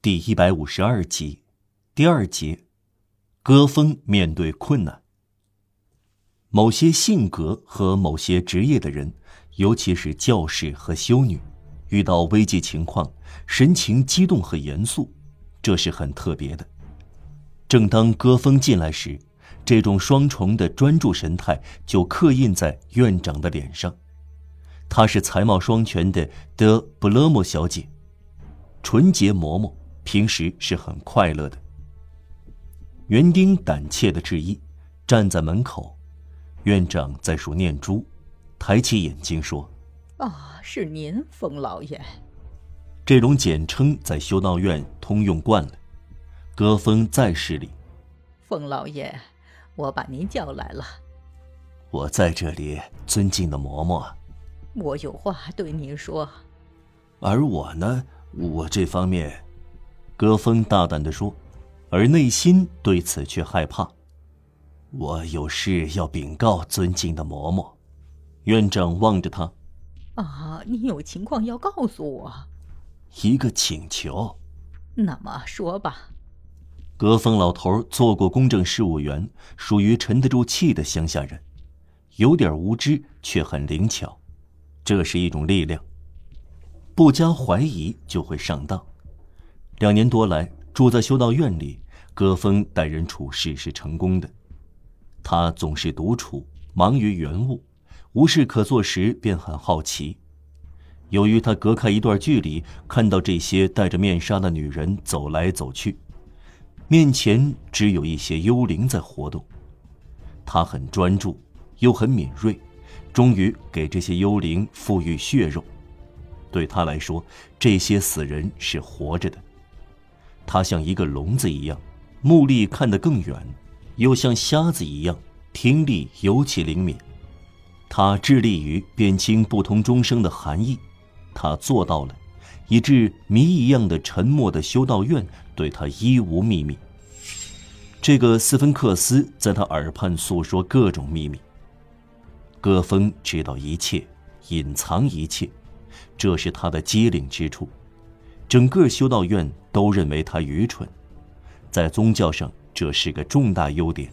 第一百五十二集，第二节，戈风面对困难。某些性格和某些职业的人，尤其是教士和修女，遇到危急情况，神情激动和严肃，这是很特别的。正当戈风进来时，这种双重的专注神态就刻印在院长的脸上。她是才貌双全的德布勒莫小姐，纯洁嬷嬷。平时是很快乐的。园丁胆怯的致意，站在门口。院长在数念珠，抬起眼睛说：“啊，是您，冯老爷。”这种简称在修道院通用惯了。歌风再施礼：“冯老爷，我把您叫来了。”我在这里，尊敬的嬷嬷。我有话对您说。而我呢，我这方面。歌风大胆地说，而内心对此却害怕。我有事要禀告尊敬的嬷嬷。院长望着他，啊，你有情况要告诉我？一个请求。那么说吧。歌风老头做过公证事务员，属于沉得住气的乡下人，有点无知却很灵巧，这是一种力量。不加怀疑就会上当。两年多来，住在修道院里，戈风待人处事是成功的。他总是独处，忙于园务，无事可做时便很好奇。由于他隔开一段距离，看到这些戴着面纱的女人走来走去，面前只有一些幽灵在活动。他很专注，又很敏锐，终于给这些幽灵赋予血肉。对他来说，这些死人是活着的。他像一个聋子一样，目力看得更远，又像瞎子一样，听力尤其灵敏。他致力于辨清不同钟声的含义，他做到了，以致谜一样的沉默的修道院对他一无秘密。这个斯芬克斯在他耳畔诉说各种秘密。戈风知道一切，隐藏一切，这是他的机灵之处。整个修道院都认为他愚蠢，在宗教上这是个重大优点。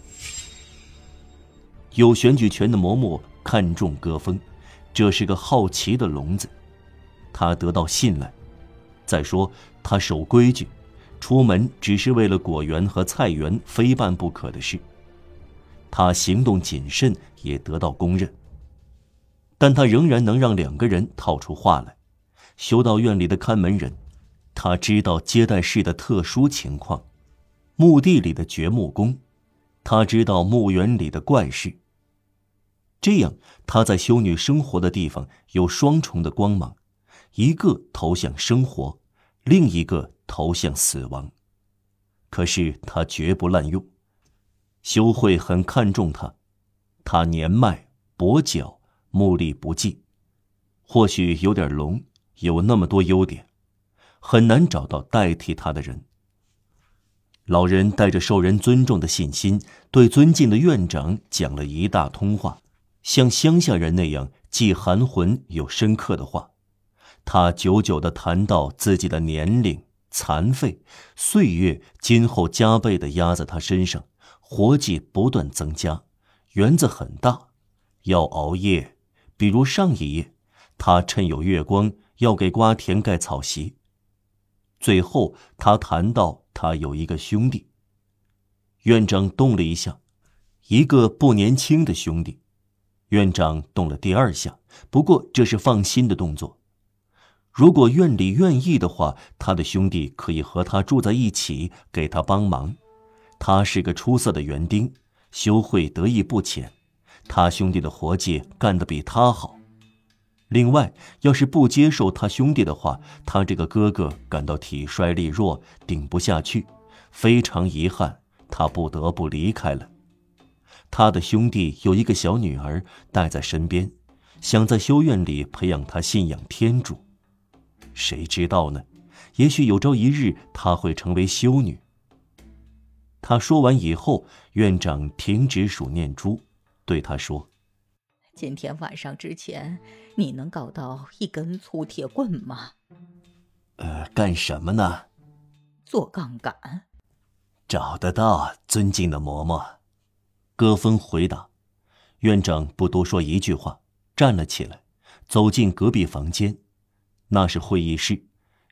有选举权的嬷嬷看重歌风，这是个好奇的聋子，他得到信赖。再说他守规矩，出门只是为了果园和菜园非办不可的事。他行动谨慎，也得到公认。但他仍然能让两个人套出话来，修道院里的看门人。他知道接待室的特殊情况，墓地里的掘墓工，他知道墓园里的怪事。这样，他在修女生活的地方有双重的光芒，一个投向生活，另一个投向死亡。可是他绝不滥用。修会很看重他，他年迈跛脚，目力不济，或许有点聋，有那么多优点。很难找到代替他的人。老人带着受人尊重的信心，对尊敬的院长讲了一大通话，像乡下人那样既含混又深刻的话。他久久地谈到自己的年龄、残废、岁月，今后加倍地压在他身上，活计不断增加，园子很大，要熬夜。比如上一夜，他趁有月光要给瓜田盖草席。最后，他谈到他有一个兄弟。院长动了一下，一个不年轻的兄弟。院长动了第二下，不过这是放心的动作。如果院里愿意的话，他的兄弟可以和他住在一起，给他帮忙。他是个出色的园丁，修会得意不浅。他兄弟的活计干得比他好。另外，要是不接受他兄弟的话，他这个哥哥感到体衰力弱，顶不下去，非常遗憾，他不得不离开了。他的兄弟有一个小女儿带在身边，想在修院里培养她信仰天主。谁知道呢？也许有朝一日她会成为修女。他说完以后，院长停止数念珠，对他说。今天晚上之前，你能搞到一根粗铁棍吗？呃，干什么呢？做杠杆？找得到，尊敬的嬷嬷。戈峰回答。院长不多说一句话，站了起来，走进隔壁房间，那是会议室，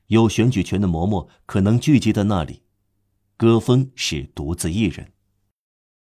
有选举权的嬷嬷可能聚集在那里。戈峰是独自一人。